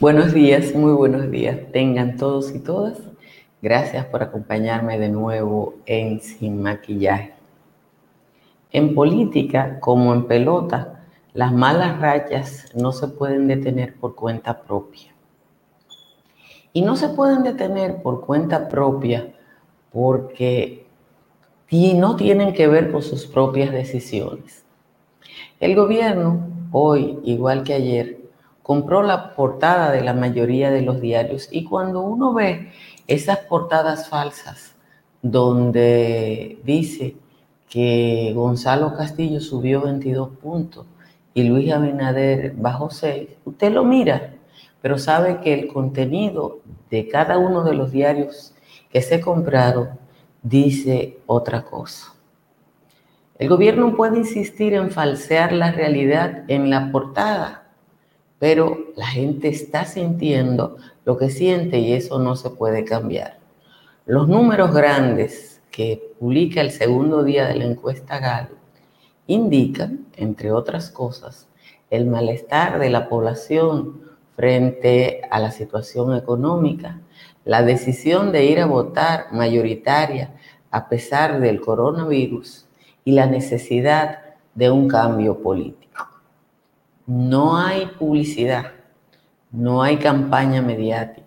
Buenos días, muy buenos días. Tengan todos y todas. Gracias por acompañarme de nuevo en Sin Maquillaje. En política, como en pelota, las malas rachas no se pueden detener por cuenta propia. Y no se pueden detener por cuenta propia porque no tienen que ver con sus propias decisiones. El gobierno, hoy, igual que ayer, compró la portada de la mayoría de los diarios y cuando uno ve esas portadas falsas donde dice que Gonzalo Castillo subió 22 puntos y Luis Abinader bajó 6, usted lo mira, pero sabe que el contenido de cada uno de los diarios que se compraron dice otra cosa. El gobierno puede insistir en falsear la realidad en la portada, pero la gente está sintiendo lo que siente y eso no se puede cambiar. Los números grandes que publica el segundo día de la encuesta Gallup indican, entre otras cosas, el malestar de la población frente a la situación económica, la decisión de ir a votar mayoritaria a pesar del coronavirus y la necesidad de un cambio político no hay publicidad, no hay campaña mediática,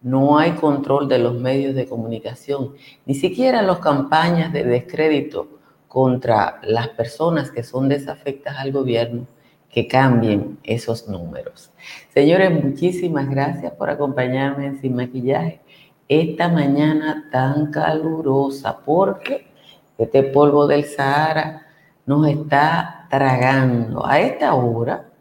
no hay control de los medios de comunicación, ni siquiera las campañas de descrédito contra las personas que son desafectas al gobierno que cambien esos números. Señores, muchísimas gracias por acompañarme en Sin Maquillaje esta mañana tan calurosa, porque este polvo del Sahara nos está tragando. A esta hora,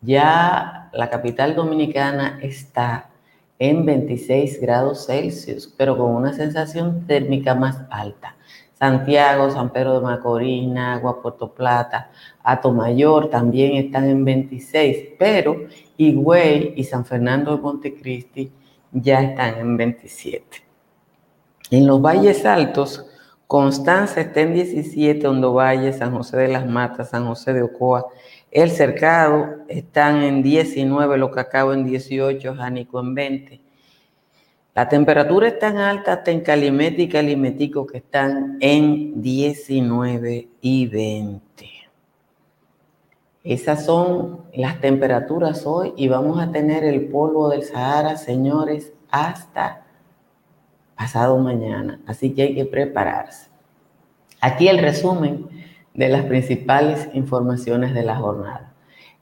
ya la capital dominicana está en 26 grados Celsius, pero con una sensación térmica más alta. Santiago, San Pedro de Macorís, Agua, Puerto Plata, Atomayor también están en 26, pero Higüey y San Fernando de Montecristi ya están en 27. En los valles altos, Constanza está en 17, Hondo Valle, San José de las Matas, San José de Ocoa el cercado están en 19, los cacao en 18, Jánico en 20. La temperatura es tan alta hasta en Calimete y Calimetico que están en 19 y 20. Esas son las temperaturas hoy y vamos a tener el polvo del Sahara, señores, hasta pasado mañana. Así que hay que prepararse. Aquí el resumen de las principales informaciones de la jornada.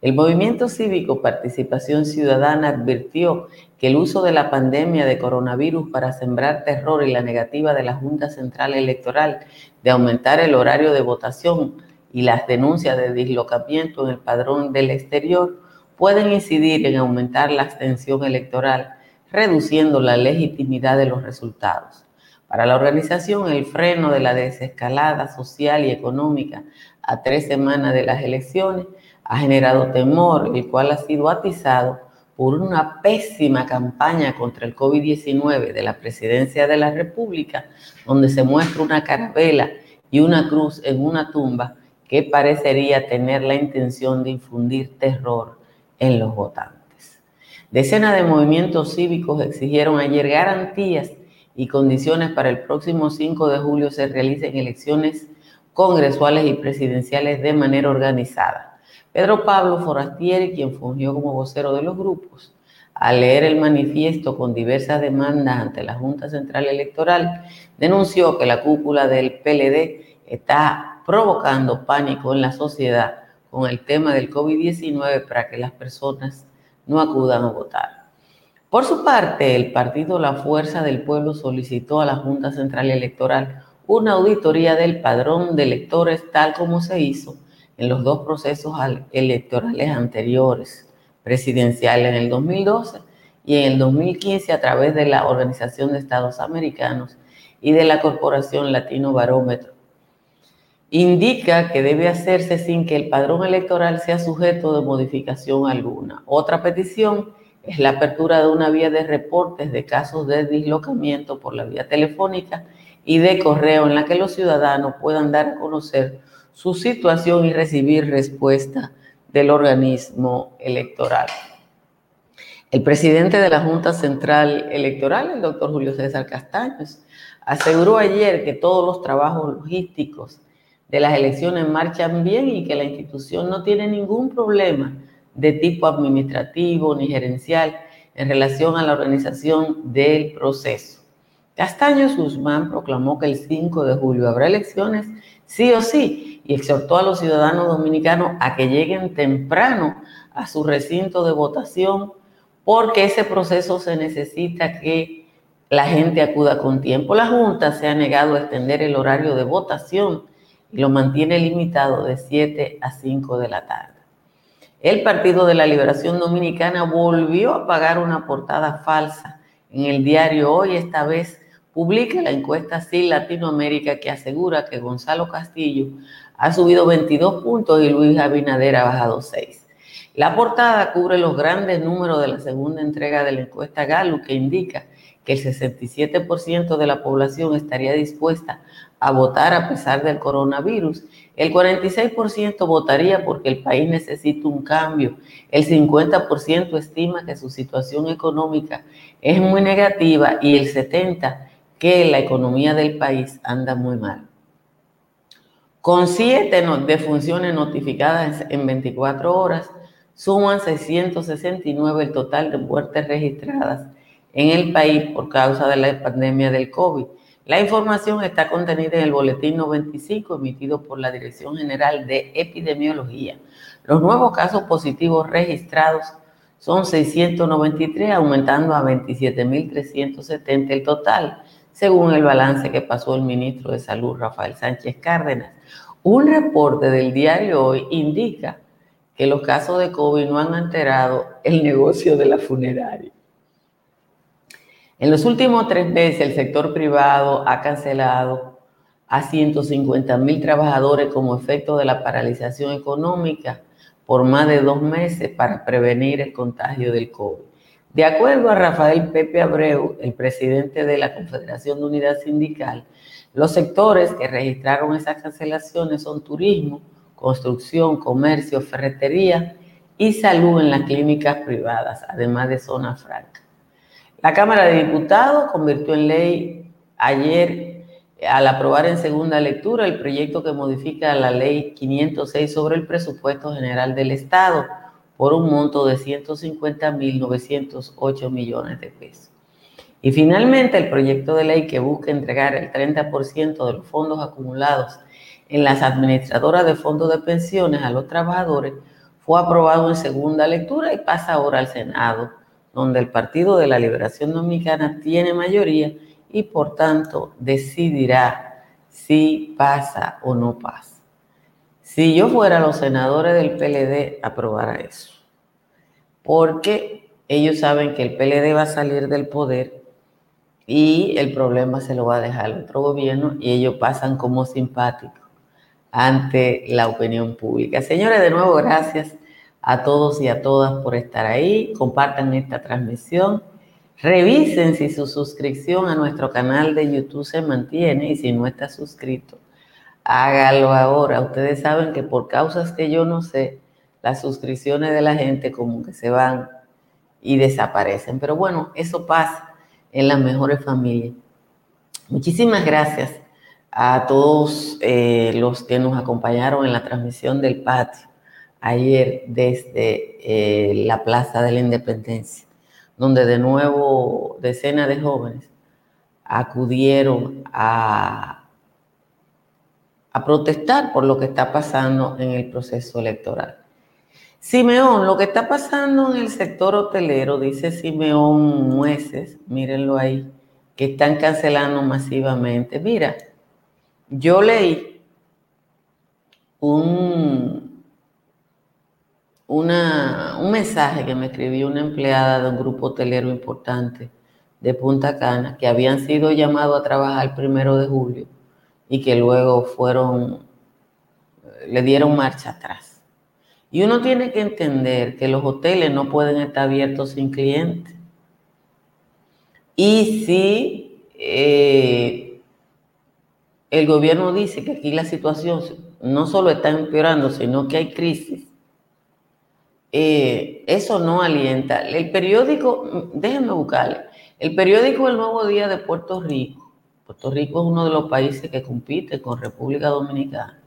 El movimiento cívico Participación Ciudadana advirtió que el uso de la pandemia de coronavirus para sembrar terror y la negativa de la Junta Central Electoral de aumentar el horario de votación y las denuncias de dislocamiento en el padrón del exterior pueden incidir en aumentar la abstención electoral, reduciendo la legitimidad de los resultados. Para la organización, el freno de la desescalada social y económica a tres semanas de las elecciones ha generado temor, el cual ha sido atizado por una pésima campaña contra el COVID-19 de la Presidencia de la República, donde se muestra una carabela y una cruz en una tumba que parecería tener la intención de infundir terror en los votantes. Decenas de movimientos cívicos exigieron ayer garantías y condiciones para el próximo 5 de julio se realicen elecciones congresuales y presidenciales de manera organizada. Pedro Pablo Forastieri, quien fungió como vocero de los grupos, al leer el manifiesto con diversas demandas ante la Junta Central Electoral, denunció que la cúpula del PLD está provocando pánico en la sociedad con el tema del COVID-19 para que las personas no acudan a votar. Por su parte, el partido La Fuerza del Pueblo solicitó a la Junta Central Electoral una auditoría del padrón de electores tal como se hizo en los dos procesos electorales anteriores, presidenciales en el 2012 y en el 2015 a través de la Organización de Estados Americanos y de la Corporación Latino Barómetro. Indica que debe hacerse sin que el padrón electoral sea sujeto de modificación alguna. Otra petición la apertura de una vía de reportes de casos de dislocamiento por la vía telefónica y de correo en la que los ciudadanos puedan dar a conocer su situación y recibir respuesta del organismo electoral. El presidente de la Junta Central Electoral, el doctor Julio César Castaños, aseguró ayer que todos los trabajos logísticos de las elecciones marchan bien y que la institución no tiene ningún problema de tipo administrativo ni gerencial en relación a la organización del proceso. Castaños Guzmán proclamó que el 5 de julio habrá elecciones sí o sí y exhortó a los ciudadanos dominicanos a que lleguen temprano a su recinto de votación porque ese proceso se necesita que la gente acuda con tiempo. La Junta se ha negado a extender el horario de votación y lo mantiene limitado de 7 a 5 de la tarde. El Partido de la Liberación Dominicana volvió a pagar una portada falsa en el diario Hoy, esta vez publica la encuesta CIL Latinoamérica que asegura que Gonzalo Castillo ha subido 22 puntos y Luis Abinader ha bajado 6. La portada cubre los grandes números de la segunda entrega de la encuesta Gallup que indica que el 67% de la población estaría dispuesta a votar a pesar del coronavirus. El 46% votaría porque el país necesita un cambio. El 50% estima que su situación económica es muy negativa y el 70% que la economía del país anda muy mal. Con siete defunciones notificadas en 24 horas, suman 669 el total de muertes registradas en el país por causa de la pandemia del COVID. La información está contenida en el Boletín 95 emitido por la Dirección General de Epidemiología. Los nuevos casos positivos registrados son 693, aumentando a 27.370 el total, según el balance que pasó el ministro de Salud, Rafael Sánchez Cárdenas. Un reporte del diario Hoy indica que los casos de COVID no han alterado el negocio de la funeraria. En los últimos tres meses, el sector privado ha cancelado a 150 mil trabajadores como efecto de la paralización económica por más de dos meses para prevenir el contagio del COVID. De acuerdo a Rafael Pepe Abreu, el presidente de la Confederación de Unidad Sindical, los sectores que registraron esas cancelaciones son turismo, construcción, comercio, ferretería y salud en las clínicas privadas, además de zona franca. La Cámara de Diputados convirtió en ley ayer, al aprobar en segunda lectura, el proyecto que modifica la ley 506 sobre el presupuesto general del Estado por un monto de 150.908 millones de pesos. Y finalmente, el proyecto de ley que busca entregar el 30% de los fondos acumulados en las administradoras de fondos de pensiones a los trabajadores fue aprobado en segunda lectura y pasa ahora al Senado donde el Partido de la Liberación Dominicana tiene mayoría y por tanto decidirá si pasa o no pasa. Si yo fuera los senadores del PLD, aprobara eso. Porque ellos saben que el PLD va a salir del poder y el problema se lo va a dejar otro gobierno y ellos pasan como simpáticos ante la opinión pública. Señores, de nuevo, gracias a todos y a todas por estar ahí. Compartan esta transmisión. Revisen si su suscripción a nuestro canal de YouTube se mantiene y si no está suscrito, hágalo ahora. Ustedes saben que por causas que yo no sé, las suscripciones de la gente como que se van y desaparecen. Pero bueno, eso pasa en las mejores familias. Muchísimas gracias a todos eh, los que nos acompañaron en la transmisión del patio ayer desde eh, la Plaza de la Independencia, donde de nuevo decenas de jóvenes acudieron a, a protestar por lo que está pasando en el proceso electoral. Simeón, lo que está pasando en el sector hotelero, dice Simeón Mueces, mírenlo ahí, que están cancelando masivamente. Mira, yo leí un, una, un mensaje que me escribió una empleada de un grupo hotelero importante de Punta Cana, que habían sido llamados a trabajar primero de julio y que luego fueron, le dieron marcha atrás. Y uno tiene que entender que los hoteles no pueden estar abiertos sin clientes. Y si eh, el gobierno dice que aquí la situación no solo está empeorando, sino que hay crisis, eh, eso no alienta. El periódico, déjenme buscarle, el periódico El Nuevo Día de Puerto Rico, Puerto Rico es uno de los países que compite con República Dominicana,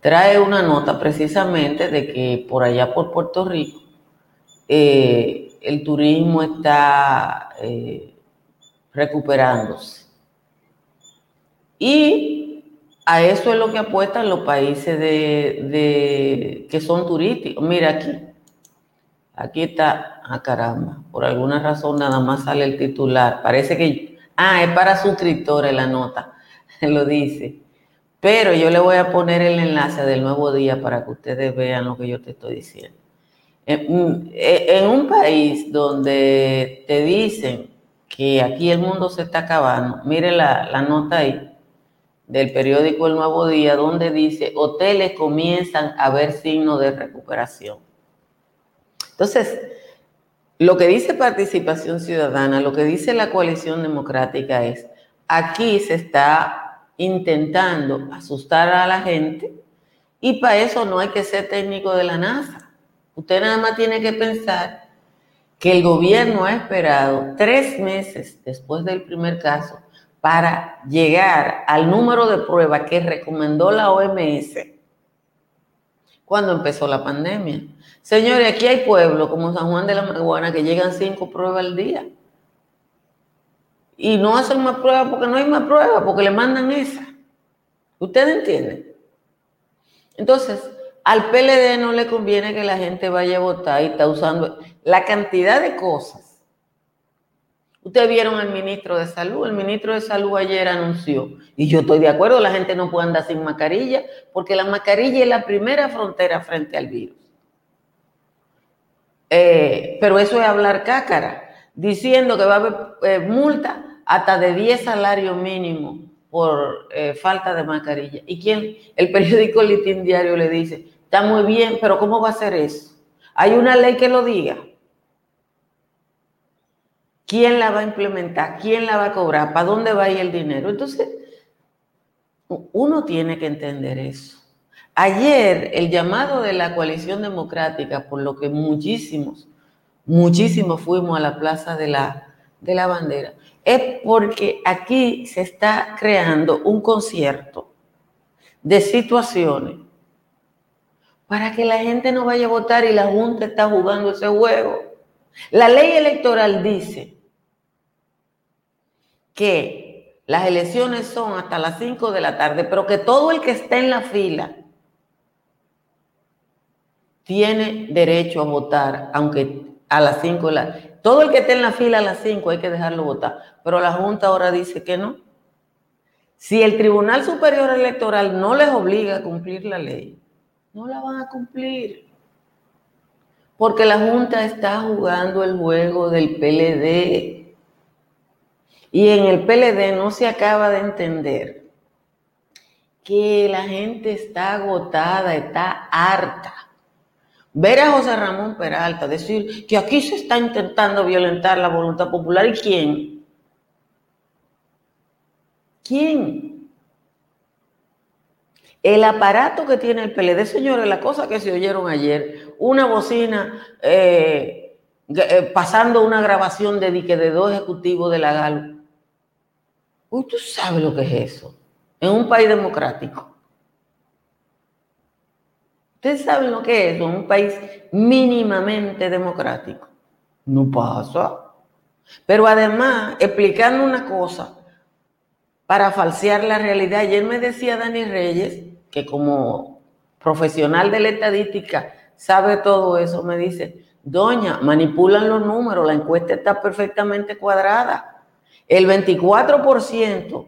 trae una nota precisamente de que por allá por Puerto Rico eh, el turismo está eh, recuperándose. Y a eso es lo que apuestan los países de, que son turísticos. Mira aquí, aquí está, ah caramba, por alguna razón nada más sale el titular. Parece que, ah, es para suscriptores la nota, lo dice. Pero yo le voy a poner el enlace del nuevo día para que ustedes vean lo que yo te estoy diciendo. En, en un país donde te dicen que aquí el mundo se está acabando, mire la, la nota ahí del periódico El Nuevo Día, donde dice, hoteles comienzan a ver signos de recuperación. Entonces, lo que dice participación ciudadana, lo que dice la coalición democrática es, aquí se está intentando asustar a la gente y para eso no hay que ser técnico de la NASA. Usted nada más tiene que pensar que el gobierno ha esperado tres meses después del primer caso para llegar al número de pruebas que recomendó la OMS cuando empezó la pandemia. Señores, aquí hay pueblos como San Juan de la Maguana que llegan cinco pruebas al día. Y no hacen más pruebas porque no hay más pruebas, porque le mandan esa. ¿Ustedes entienden? Entonces, al PLD no le conviene que la gente vaya a votar y está usando la cantidad de cosas. Ustedes vieron al ministro de Salud. El ministro de Salud ayer anunció, y yo estoy de acuerdo, la gente no puede andar sin mascarilla, porque la mascarilla es la primera frontera frente al virus. Eh, pero eso es hablar cácara, diciendo que va a haber eh, multa hasta de 10 salarios mínimos por eh, falta de mascarilla. ¿Y quién? El periódico Litín Diario le dice, Está muy bien, pero ¿cómo va a ser eso? ¿Hay una ley que lo diga? ¿Quién la va a implementar? ¿Quién la va a cobrar? ¿Para dónde va a ir el dinero? Entonces, uno tiene que entender eso. Ayer, el llamado de la coalición democrática, por lo que muchísimos, muchísimos fuimos a la plaza de la, de la bandera, es porque aquí se está creando un concierto de situaciones para que la gente no vaya a votar y la Junta está jugando ese juego. La ley electoral dice que las elecciones son hasta las 5 de la tarde, pero que todo el que esté en la fila tiene derecho a votar, aunque a las 5 de la Todo el que esté en la fila a las 5 hay que dejarlo votar, pero la Junta ahora dice que no. Si el Tribunal Superior Electoral no les obliga a cumplir la ley, no la van a cumplir. Porque la Junta está jugando el juego del PLD. Y en el PLD no se acaba de entender que la gente está agotada, está harta. Ver a José Ramón Peralta decir que aquí se está intentando violentar la voluntad popular. ¿Y quién? ¿Quién? El aparato que tiene el PLD, señores, la cosa que se oyeron ayer, una bocina eh, eh, pasando una grabación de dique de dos ejecutivos de la GAL. Uy, tú sabes lo que es eso, en un país democrático. Ustedes saben lo que es eso, en un país mínimamente democrático. No pasa. Pero además, explicando una cosa para falsear la realidad. Ayer me decía Dani Reyes que como profesional de la estadística sabe todo eso, me dice, doña, manipulan los números, la encuesta está perfectamente cuadrada. El 24%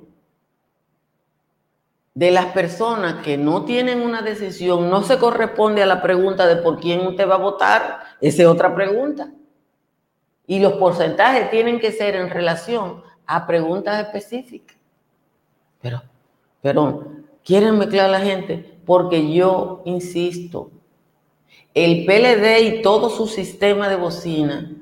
de las personas que no tienen una decisión no se corresponde a la pregunta de por quién usted va a votar, esa es otra pregunta. Y los porcentajes tienen que ser en relación a preguntas específicas. Pero, pero quieren mezclar a la gente porque yo insisto, el PLD y todo su sistema de bocina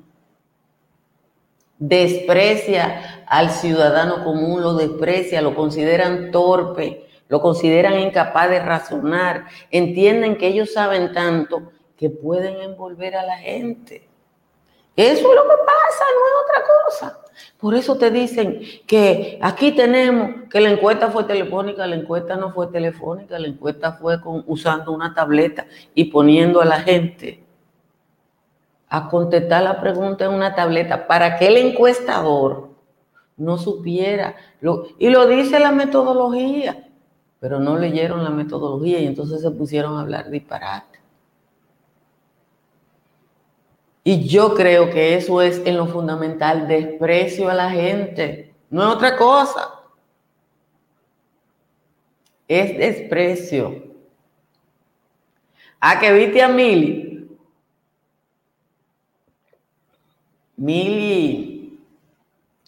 desprecia al ciudadano común, lo desprecia, lo consideran torpe, lo consideran incapaz de razonar, entienden que ellos saben tanto que pueden envolver a la gente. Eso es lo que pasa, no es otra cosa. Por eso te dicen que aquí tenemos que la encuesta fue telefónica, la encuesta no fue telefónica, la encuesta fue usando una tableta y poniendo a la gente a contestar la pregunta en una tableta para que el encuestador no supiera. y lo dice la metodología, pero no leyeron la metodología y entonces se pusieron a hablar disparate. Y yo creo que eso es en lo fundamental, desprecio a la gente, no es otra cosa. Es desprecio. A que viste a Mili. Mili,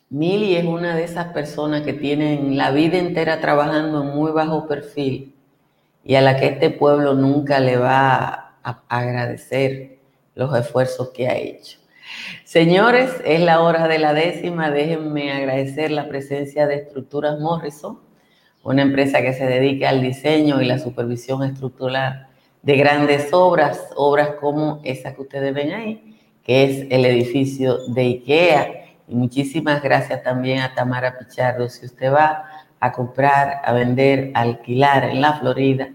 Mili es una de esas personas que tienen la vida entera trabajando en muy bajo perfil y a la que este pueblo nunca le va a agradecer los esfuerzos que ha hecho. Señores, es la hora de la décima. Déjenme agradecer la presencia de Estructuras Morrison, una empresa que se dedica al diseño y la supervisión estructural de grandes obras, obras como esa que ustedes ven ahí, que es el edificio de IKEA. Y muchísimas gracias también a Tamara Pichardo. Si usted va a comprar, a vender, a alquilar en la Florida,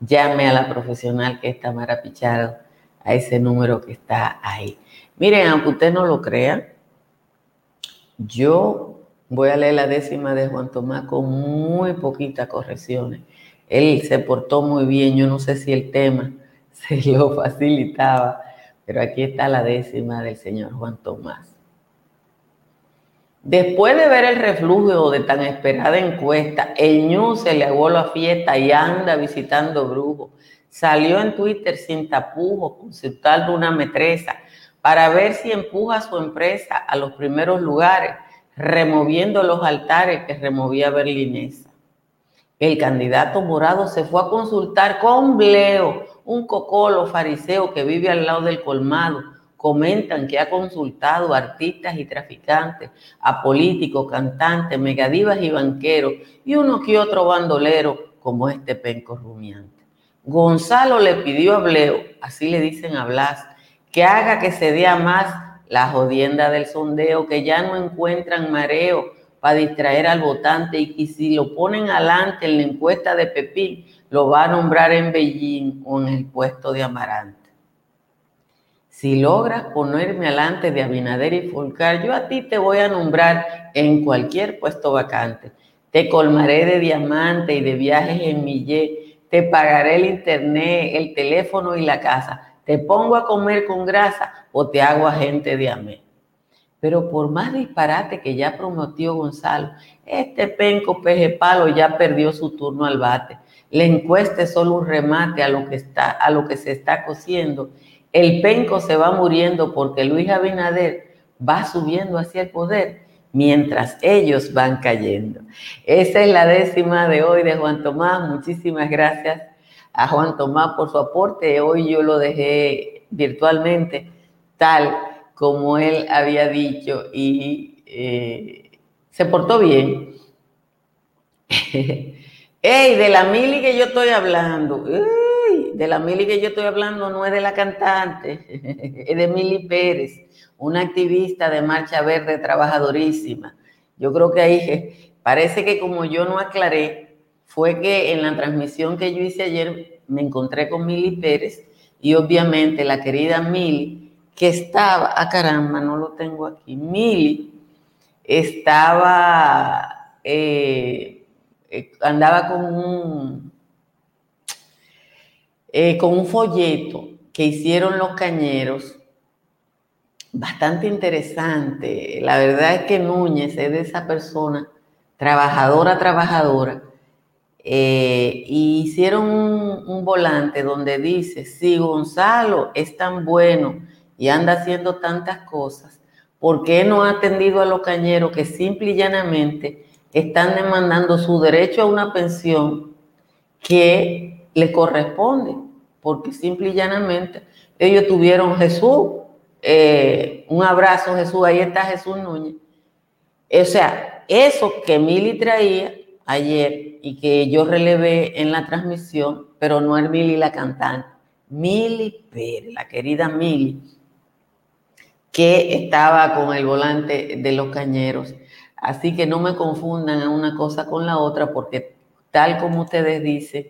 llame a la profesional que es Tamara Pichardo a ese número que está ahí. Miren, aunque usted no lo crea, yo voy a leer la décima de Juan Tomás con muy poquitas correcciones. Él se portó muy bien, yo no sé si el tema se lo facilitaba, pero aquí está la décima del señor Juan Tomás. Después de ver el reflujo de tan esperada encuesta, el ñu se le hago la fiesta y anda visitando brujos salió en Twitter sin tapujos, consultando una metresa para ver si empuja a su empresa a los primeros lugares, removiendo los altares que removía Berlinesa. El candidato morado se fue a consultar con Bleo, un cocolo fariseo que vive al lado del colmado. Comentan que ha consultado a artistas y traficantes, a políticos, cantantes, megadivas y banqueros, y uno que otro bandolero como este penco rumiante. Gonzalo le pidió a Bleo, así le dicen a Blas, que haga que se dé más la jodienda del sondeo, que ya no encuentran mareo para distraer al votante y que si lo ponen adelante en la encuesta de Pepín, lo va a nombrar en Beijing o en el puesto de Amarante. Si logras ponerme adelante de Abinader y Fulcar, yo a ti te voy a nombrar en cualquier puesto vacante. Te colmaré de diamante y de viajes en millet te pagaré el internet, el teléfono y la casa, te pongo a comer con grasa o te hago agente de amén. Pero por más disparate que ya prometió Gonzalo, este penco peje palo ya perdió su turno al bate. La encuesta es solo un remate a lo que está, a lo que se está cociendo. El penco se va muriendo porque Luis Abinader va subiendo hacia el poder mientras ellos van cayendo. Esa es la décima de hoy de Juan Tomás. Muchísimas gracias a Juan Tomás por su aporte. Hoy yo lo dejé virtualmente tal como él había dicho y eh, se portó bien. ¡Ey! De la mili que yo estoy hablando. De la mili que yo estoy hablando no es de la cantante, es de Mili Pérez una activista de Marcha Verde trabajadorísima. Yo creo que ahí parece que como yo no aclaré, fue que en la transmisión que yo hice ayer me encontré con Mili Pérez y obviamente la querida Mili, que estaba, ah caramba, no lo tengo aquí, Mili estaba, eh, eh, andaba eh, con un folleto que hicieron los cañeros bastante interesante. La verdad es que Núñez es de esa persona, trabajadora, trabajadora, eh, y hicieron un, volante donde dice, si Gonzalo es tan bueno y anda haciendo tantas cosas, ¿por qué no ha atendido a los cañeros que simple y llanamente están demandando su derecho a una pensión que le corresponde? Porque simple y llanamente ellos tuvieron Jesús eh, un abrazo, Jesús, ahí está Jesús Núñez. O sea, eso que Mili traía ayer y que yo relevé en la transmisión, pero no es Mili la cantante, Mili Pérez, la querida Mili, que estaba con el volante de los cañeros. Así que no me confundan una cosa con la otra, porque tal como ustedes dicen,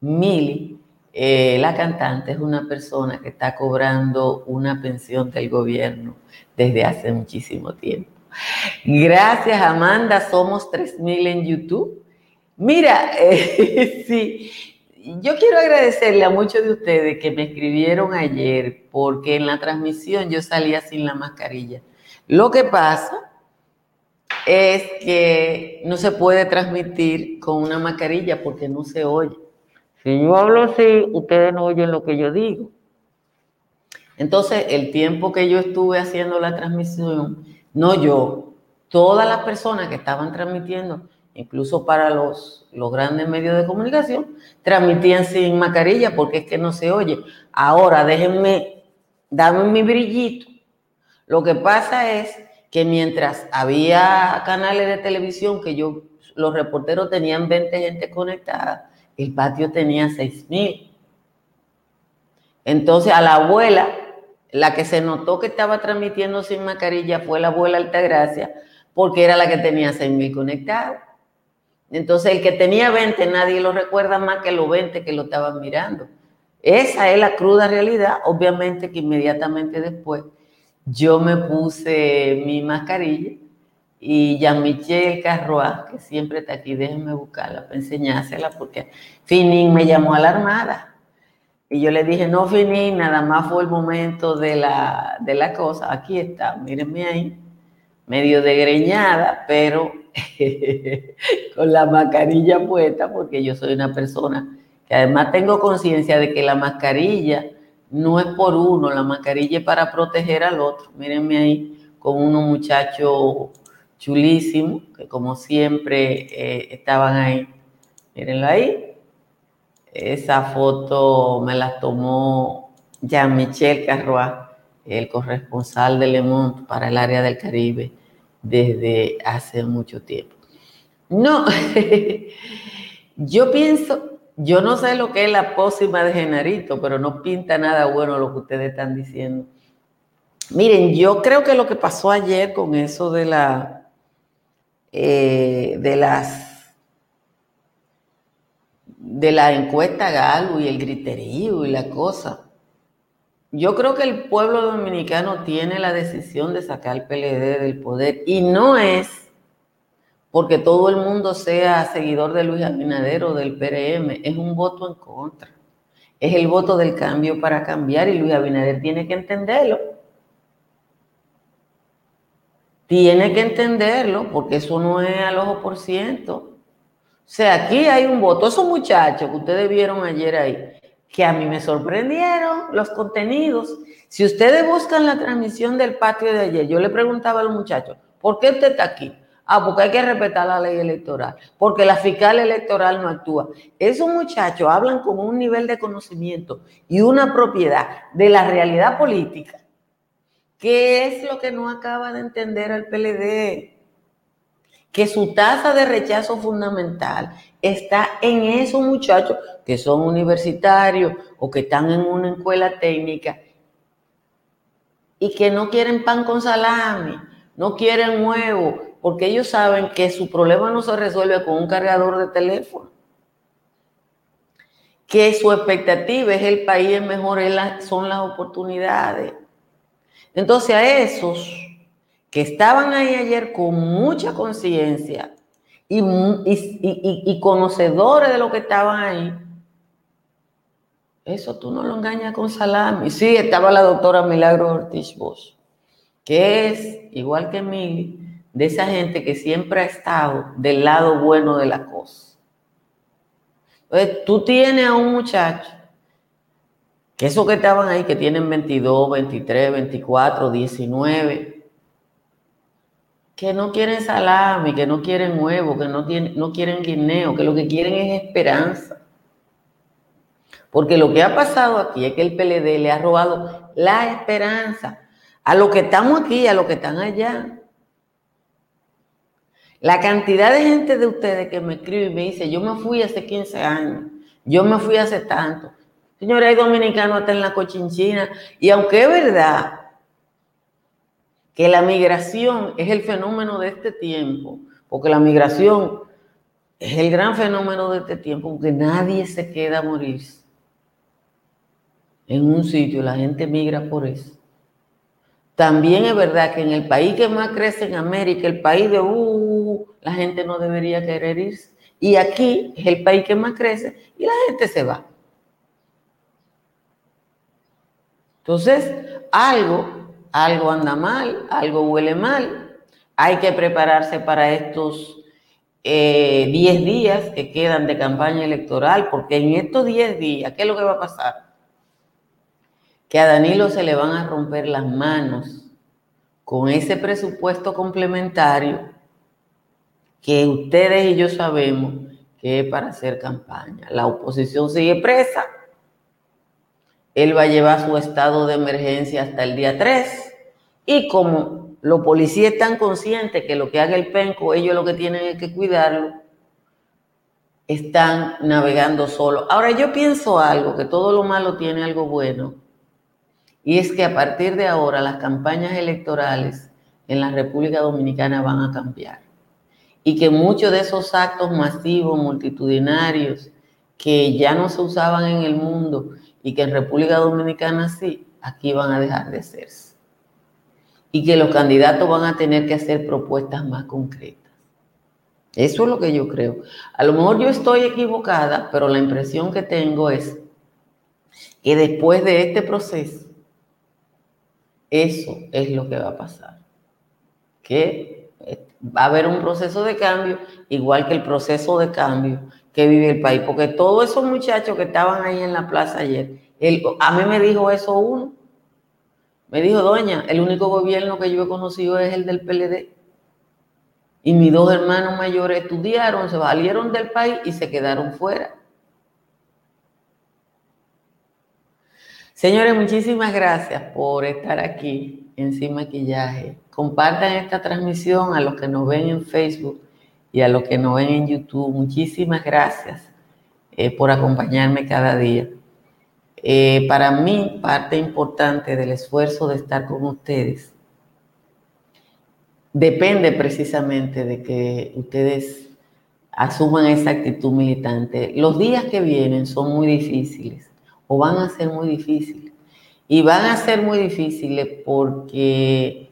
Mili, eh, la cantante, es una persona que está cobrando una pensión del gobierno desde hace muchísimo tiempo. Gracias, Amanda. Somos 3.000 en YouTube. Mira, sí, yo quiero agradecerle a muchos de ustedes que me escribieron ayer porque en la transmisión yo salía sin la mascarilla. Lo que pasa es que no se puede transmitir con una mascarilla porque no se oye. Si yo hablo así, ustedes no oyen lo que yo digo. Entonces, el tiempo que yo estuve haciendo la transmisión, no yo, todas las personas que estaban transmitiendo, incluso para los, los grandes medios de comunicación, transmitían sin mascarilla porque es que no se oye. Ahora, déjenme, dame mi brillito. Lo que pasa es que mientras había canales de televisión que yo, los reporteros tenían 20 gente conectada, el patio tenía 6 mil. Entonces a la abuela, la que se notó que estaba transmitiendo sin mascarilla fue la abuela Altagracia, porque era la que tenía 6 mil conectados. Entonces, el que tenía 20, nadie lo recuerda más que los 20 que lo estaban mirando. Esa es la cruda realidad. Obviamente que inmediatamente después yo me puse mi mascarilla y Jean-Michel Carroa, que siempre está aquí, déjenme buscarla para enseñársela, porque Finin me llamó a la Armada. Y yo le dije, no, Finin, nada más fue el momento de la, de la cosa. Aquí está, mírenme ahí, medio degreñada, pero con la mascarilla puesta, porque yo soy una persona que además tengo conciencia de que la mascarilla no es por uno, la mascarilla es para proteger al otro. Mírenme ahí con unos muchachos chulísimos, que como siempre eh, estaban ahí. Mírenlo ahí. Esa foto me la tomó Jean-Michel Carroa, el corresponsal de Le Monde para el área del Caribe desde hace mucho tiempo. No, yo pienso, yo no sé lo que es la pócima de Genarito, pero no pinta nada bueno lo que ustedes están diciendo. Miren, yo creo que lo que pasó ayer con eso de la eh, de las de la encuesta Galo y el griterío y la cosa, yo creo que el pueblo dominicano tiene la decisión de sacar al PLD del poder y no es porque todo el mundo sea seguidor de Luis Abinader o del PRM, es un voto en contra. Es el voto del cambio para cambiar y Luis Abinader tiene que entenderlo. Tiene que entenderlo porque eso no es al ojo por ciento. O sea, aquí hay un voto. Esos muchachos que ustedes vieron ayer ahí, que a mí me sorprendieron los contenidos. Si ustedes buscan la transmisión del patio de ayer, yo le preguntaba a los muchachos, ¿por qué usted está aquí? Ah, porque hay que respetar la ley electoral, porque la fiscal electoral no actúa. Esos muchachos hablan con un nivel de conocimiento y una propiedad de la realidad política, que es lo que no acaba de entender el PLD que su tasa de rechazo fundamental está en esos muchachos que son universitarios o que están en una escuela técnica y que no quieren pan con salami, no quieren huevo, porque ellos saben que su problema no se resuelve con un cargador de teléfono. Que su expectativa es el país es mejor, son las oportunidades. Entonces a esos que estaban ahí ayer con mucha conciencia y, conocedores de lo que estaban ahí, eso tú no lo engañas con salami. Sí, estaba la doctora Milagro Ortiz Bosch, que es, igual que mí, de esa gente que siempre ha estado del lado bueno de la cosa. Entonces, tú tienes a un muchacho, que esos que estaban ahí, que tienen 22, 23, 24, 19, que no quieren salami, que no quieren huevo, que no, tienen, no quieren guineo, que lo que quieren es esperanza. Porque lo que ha pasado aquí es que el PLD le ha robado la esperanza a los que estamos aquí, a los que están allá. La cantidad de gente de ustedes que me escribe y me dice, yo me fui hace 15 años, yo me fui hace tanto. Señores, hay dominicanos hasta en la cochinchina. Y aunque es verdad que la migración es el fenómeno de este tiempo, porque la migración es el gran fenómeno de este tiempo, porque nadie se queda a morir en un sitio, la gente migra por eso. También es verdad que en el país que más crece en América, el país de uh, la gente no debería querer irse. Y aquí es el país que más crece y la gente se va. Entonces, algo, algo anda mal, algo huele mal. Hay que prepararse para estos 10 eh, días que quedan de campaña electoral, porque en estos 10 días, ¿qué es lo que va a pasar? Que a Danilo se le van a romper las manos con ese presupuesto complementario que ustedes y yo sabemos que es para hacer campaña. La oposición sigue presa. Él va a llevar su estado de emergencia hasta el día 3. Y como los policías están conscientes que lo que haga el penco, ellos lo que tienen es que cuidarlo, están navegando solo. Ahora yo pienso algo, que todo lo malo tiene algo bueno, y es que a partir de ahora las campañas electorales en la República Dominicana van a cambiar y que muchos de esos actos masivos, multitudinarios, que ya no se usaban en el mundo y que en República Dominicana sí, aquí van a dejar de hacerse. Y que los candidatos van a tener que hacer propuestas más concretas. Eso es lo que yo creo. A lo mejor yo estoy equivocada, pero la impresión que tengo es que después de este proceso, eso es lo que va a pasar. Que va a haber un proceso de cambio, igual que el proceso de cambio que vive el país, porque todos esos muchachos que estaban ahí en la plaza ayer, a mí me dijo eso uno, me dijo, doña, el único gobierno que yo he conocido es el del PLD. Y mis dos hermanos mayores estudiaron, se valieron del país y se quedaron fuera. Señores, muchísimas gracias por estar aquí en Sin Maquillaje. Compartan esta transmisión a los que nos ven en Facebook y a los que nos ven en YouTube. Muchísimas gracias eh, por acompañarme cada día. Eh, para mí, parte importante del esfuerzo de estar con ustedes depende precisamente de que ustedes asuman esa actitud militante. Los días que vienen son muy difíciles o van a ser muy difíciles. Y van a ser muy difíciles porque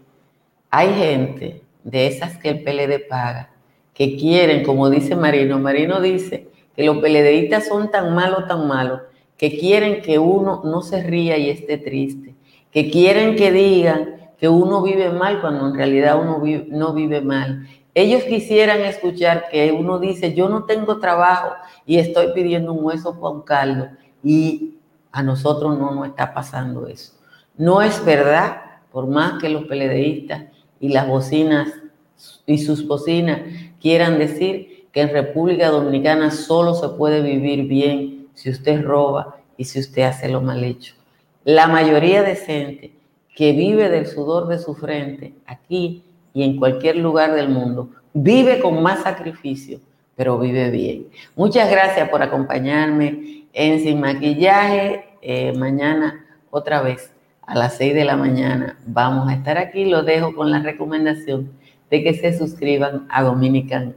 hay gente de esas que el PLD paga, que quieren, como dice Marino, Marino dice que los PLDistas son tan malos, tan malos, que quieren que uno no se ría y esté triste, que quieren que digan que uno vive mal cuando en realidad uno no vive mal. Ellos quisieran escuchar que uno dice, yo no tengo trabajo y estoy pidiendo un hueso para un caldo. Y a nosotros no nos está pasando eso. No es verdad, por más que los PLDistas y las bocinas y sus bocinas quieran decir que en República Dominicana solo se puede vivir bien si usted roba y si usted hace lo mal hecho. La mayoría decente que vive del sudor de su frente aquí y en cualquier lugar del mundo, vive con más sacrificio, pero vive bien. Muchas gracias por acompañarme en Sin Maquillaje. Eh, mañana otra vez a las 6 de la mañana vamos a estar aquí. Lo dejo con la recomendación de que se suscriban a Dominican.